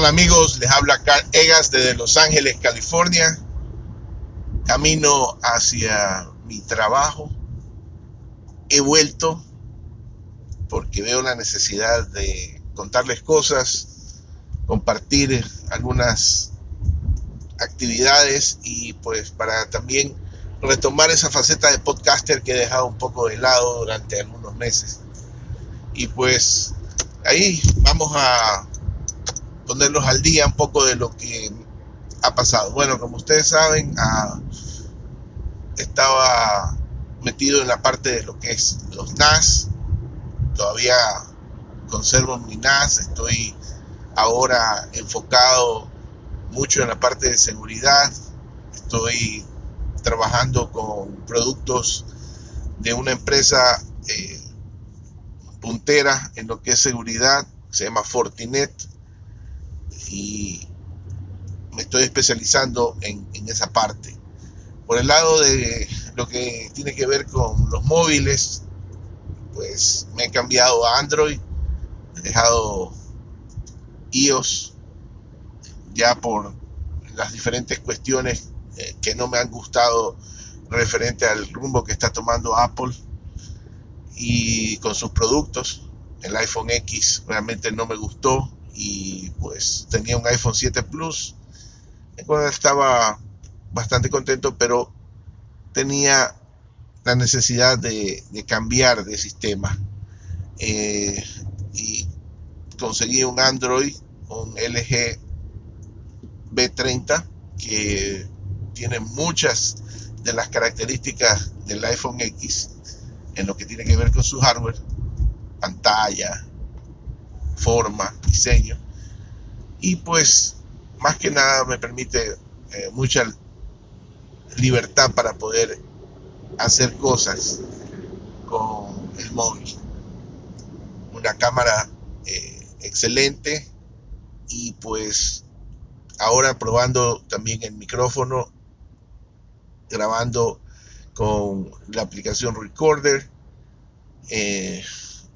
tal amigos? Les habla Carl Egas desde Los Ángeles, California. Camino hacia mi trabajo. He vuelto porque veo la necesidad de contarles cosas, compartir algunas actividades y pues para también retomar esa faceta de podcaster que he dejado un poco de lado durante algunos meses. Y pues ahí vamos a ponerlos al día un poco de lo que ha pasado. Bueno, como ustedes saben, estaba metido en la parte de lo que es los NAS. Todavía conservo mi NAS. Estoy ahora enfocado mucho en la parte de seguridad. Estoy trabajando con productos de una empresa eh, puntera en lo que es seguridad. Se llama Fortinet y me estoy especializando en, esa parte. Por el lado de lo que tiene que ver con los móviles, pues me he cambiado a Android, he dejado iOS ya por las diferentes cuestiones eh, que no me han gustado referente al rumbo que está tomando Apple y con sus productos. El iPhone X realmente no me gustó, y pues tenía un iPhone 7 Plus, el cual estaba bastante contento, pero tenía la necesidad de, cambiar de sistema. Eh, y conseguí un Android, un LG B30, que tiene muchas de las características del iPhone X en lo que tiene que ver con su hardware, pantalla, forma, diseño. Y pues más que nada me permite eh, mucha libertad para poder hacer cosas con el móvil. Una cámara eh, excelente y pues ahora probando también el micrófono, grabando con la aplicación Recorder. Eh,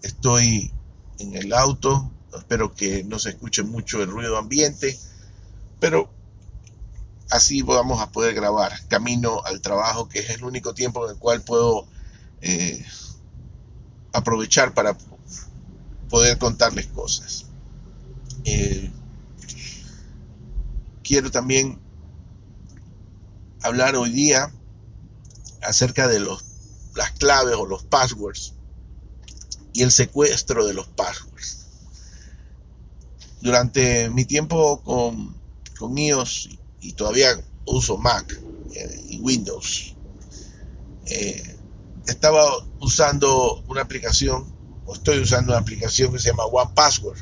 estoy en el auto Espero que no se escuche mucho el ruido ambiente, pero así vamos a poder grabar camino al trabajo, que es el único tiempo en el cual puedo eh, aprovechar para poder contarles cosas. Eh, quiero también hablar hoy día acerca de los, las claves o los passwords y el secuestro de los passwords durante mi tiempo con, con iOS y todavía uso Mac eh, y Windows, eh, estaba usando una aplicación, o estoy usando una aplicación que se llama One Password.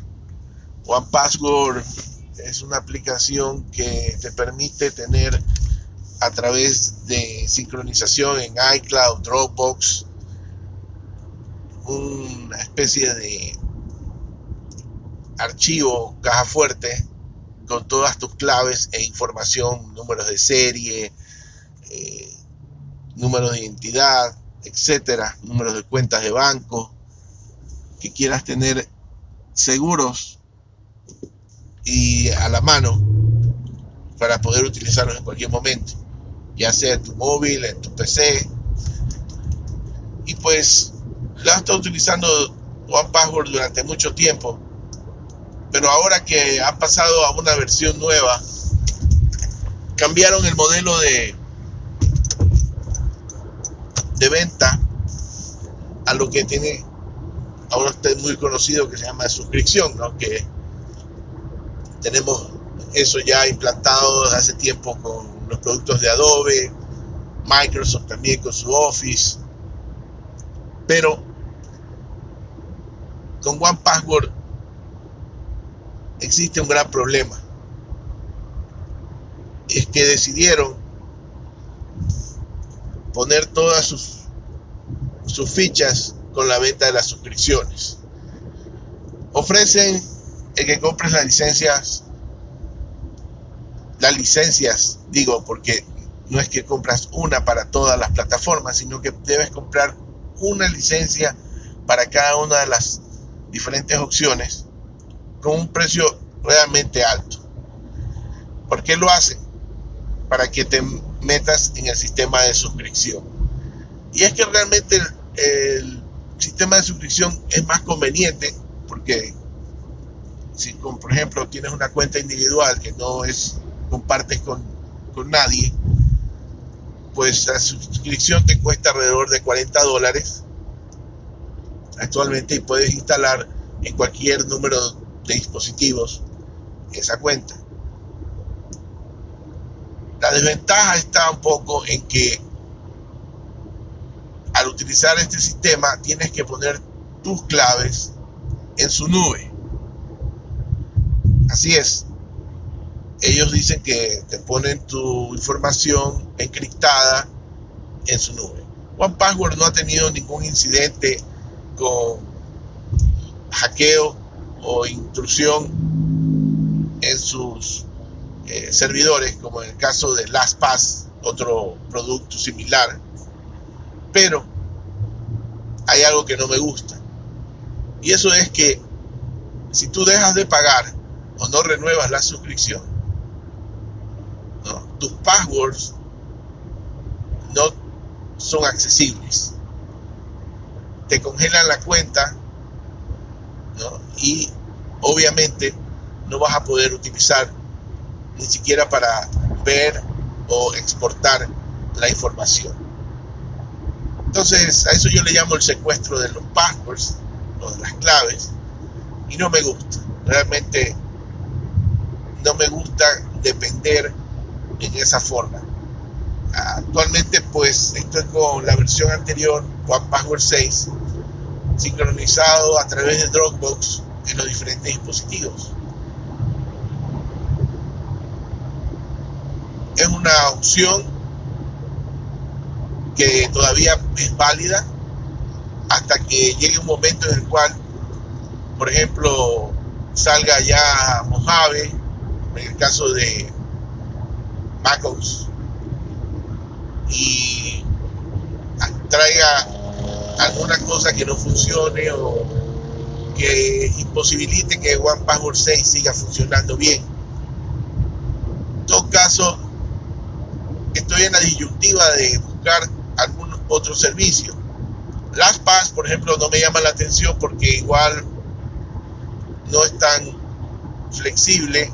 One Password es una aplicación que te permite tener a través de sincronización en iCloud, Dropbox, una especie de archivo caja fuerte con todas tus claves e información, números de serie, eh, números de identidad, etcétera, números de cuentas de banco que quieras tener seguros y a la mano para poder utilizarlos en cualquier momento, ya sea en tu móvil, en tu PC. Y pues la he estado utilizando One Password durante mucho tiempo pero ahora que han pasado a una versión nueva, cambiaron el modelo de, de venta a lo que tiene ahora usted muy conocido que se llama suscripción, ¿no? que tenemos eso ya implantado desde hace tiempo con los productos de Adobe, Microsoft también con su Office, pero con One Password existe un gran problema. Es que decidieron poner todas sus, sus fichas con la venta de las suscripciones. Ofrecen el que compres las licencias, las licencias, digo, porque no es que compras una para todas las plataformas, sino que debes comprar una licencia para cada una de las diferentes opciones con un precio realmente alto. ¿Por qué lo hacen? Para que te metas en el sistema de suscripción. Y es que realmente el, sistema de suscripción es más conveniente porque si por ejemplo tienes una cuenta individual que no es compartes con, con nadie, pues la suscripción te cuesta alrededor de 40 dólares actualmente y puedes instalar en cualquier número de dispositivos esa cuenta. La desventaja está un poco en que al utilizar este sistema tienes que poner tus claves en su nube. Así es. Ellos dicen que te ponen tu información encriptada en su nube. One Password no ha tenido ningún incidente con hackeo o intrusión en sus eh, servidores, como en el caso de LastPass, otro producto similar. Pero hay algo que no me gusta. Y eso es que si tú dejas de pagar o no renuevas la suscripción, tus passwords no son accesibles. Te congelan la cuenta y obviamente no vas a poder utilizar ni siquiera para ver o exportar la información. Entonces, a eso yo le llamo el secuestro de los passwords o de las claves y no me gusta. Realmente no me gusta depender en esa forma. Actualmente pues estoy con la versión anterior, One Password 6, sincronizado a través de Dropbox en los diferentes dispositivos. Es una opción que todavía es válida hasta que llegue un momento en el cual, por ejemplo, salga ya Mojave, en el caso de MacOS, y traiga alguna cosa que no funcione o que imposibilite que One Password 6 siga funcionando bien. En todo caso, estoy en la disyuntiva de buscar algún otro servicio. LastPass, por ejemplo, no me llama la atención porque igual no es tan flexible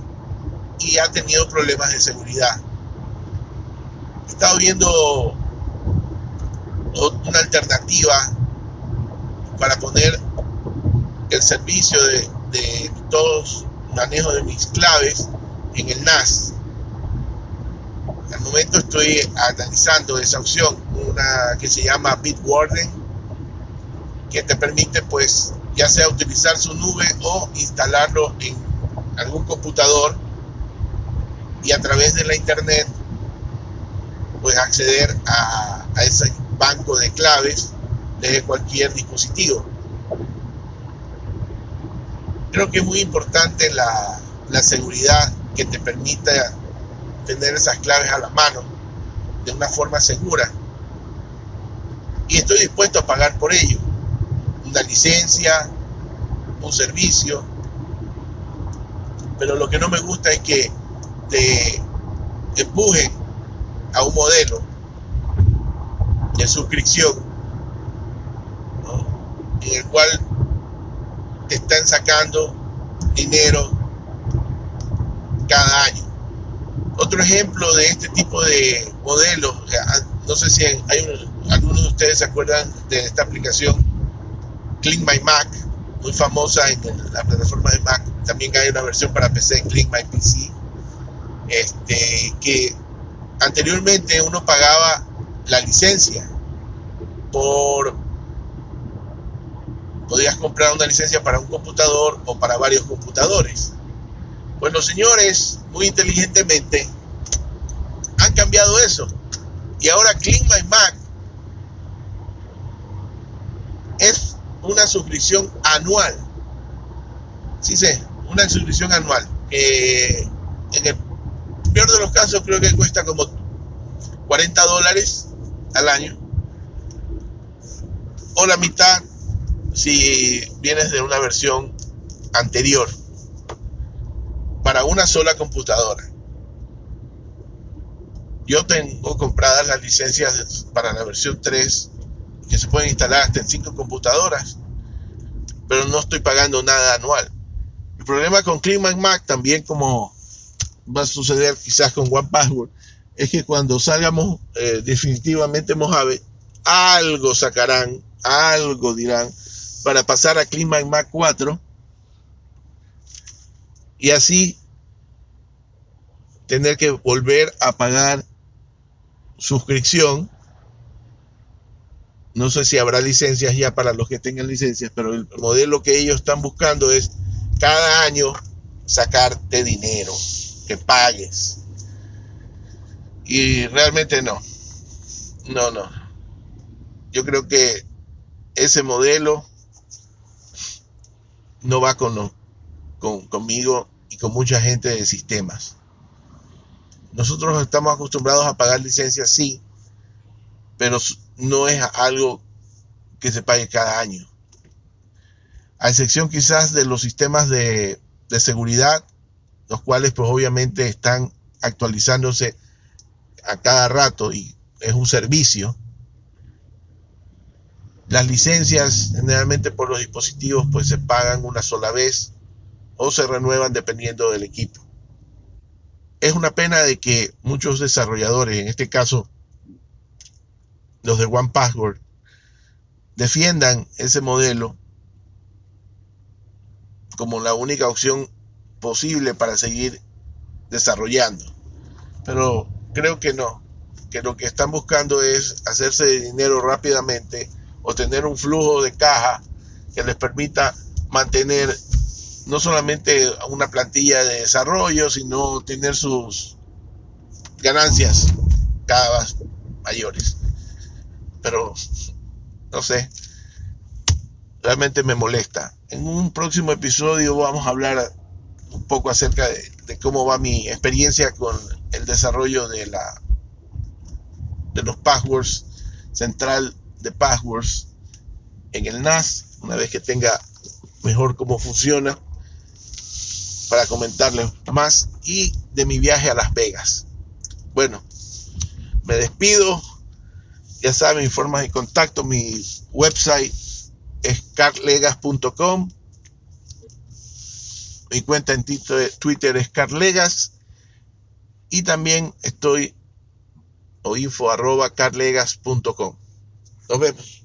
y ha tenido problemas de seguridad. Estado viendo una alternativa para poner el servicio de, de todos manejo de mis claves en el NAS. Al momento estoy analizando esa opción, una que se llama Bitwarden, que te permite pues ya sea utilizar su nube o instalarlo en algún computador y a través de la internet pues acceder a, ese banco de claves desde cualquier dispositivo. Creo que es muy importante la, la seguridad que te permita tener esas claves a la mano de una forma segura. Y estoy dispuesto a pagar por ello. Una licencia, un servicio. Pero lo que no me gusta es que te empujen a un modelo de suscripción en el cual te están sacando dinero cada año. Otro ejemplo de este tipo de modelos, no sé si hay algunos de ustedes se acuerdan de esta aplicación Clean My Mac, muy famosa en la plataforma de Mac. También hay una versión para PC, Clean My PC, este, que anteriormente uno pagaba la licencia por podías comprar una licencia para un computador o para varios computadores. Pues los señores, muy inteligentemente, han cambiado eso. Y ahora Clean My Mac es una suscripción anual. Sí sé, una suscripción anual. en el peor de los casos creo que cuesta como 40 dólares al año. O la mitad si vienes de una versión anterior. para una sola computadora. Yo tengo compradas las licencias para la versión 3 que se pueden instalar hasta en 5 computadoras, pero no estoy pagando nada anual. El problema con CleanMac Mac, también como va a suceder quizás con One Password, es que cuando salgamos eh, definitivamente Mojave, algo sacarán, algo dirán, para pasar a CleanMac Mac 4 y así tener que volver a pagar suscripción. No sé si habrá licencias ya para los que tengan licencias, pero el modelo que ellos están buscando es cada año sacarte dinero, que pagues. Y realmente no. No, no. Yo creo que ese modelo no va con, con conmigo y con mucha gente de sistemas. Nosotros estamos acostumbrados a pagar licencias, sí, pero no es algo que se pague cada año. A excepción quizás de los sistemas de, de seguridad, los cuales pues obviamente están actualizándose a cada rato y es un servicio. Las licencias generalmente por los dispositivos pues se pagan una sola vez o se renuevan dependiendo del equipo. Es una pena de que muchos desarrolladores, en este caso los de One Password, defiendan ese modelo como la única opción posible para seguir desarrollando. Pero creo que no, que lo que están buscando es hacerse de dinero rápidamente o tener un flujo de caja que les permita mantener no solamente una plantilla de desarrollo, sino tener sus ganancias cada vez mayores. Pero, no sé, realmente me molesta. En un próximo episodio vamos a hablar un poco acerca de, cómo va mi experiencia con el desarrollo de la de los passwords central de passwords en el NAS una vez que tenga mejor cómo funciona para comentarles más y de mi viaje a Las Vegas. Bueno, me despido. Ya saben, mis formas de contacto, mi website es carlegas.com. Mi cuenta en Twitter es carlegas. Y también estoy o info arroba carlegas.com. Nos vemos.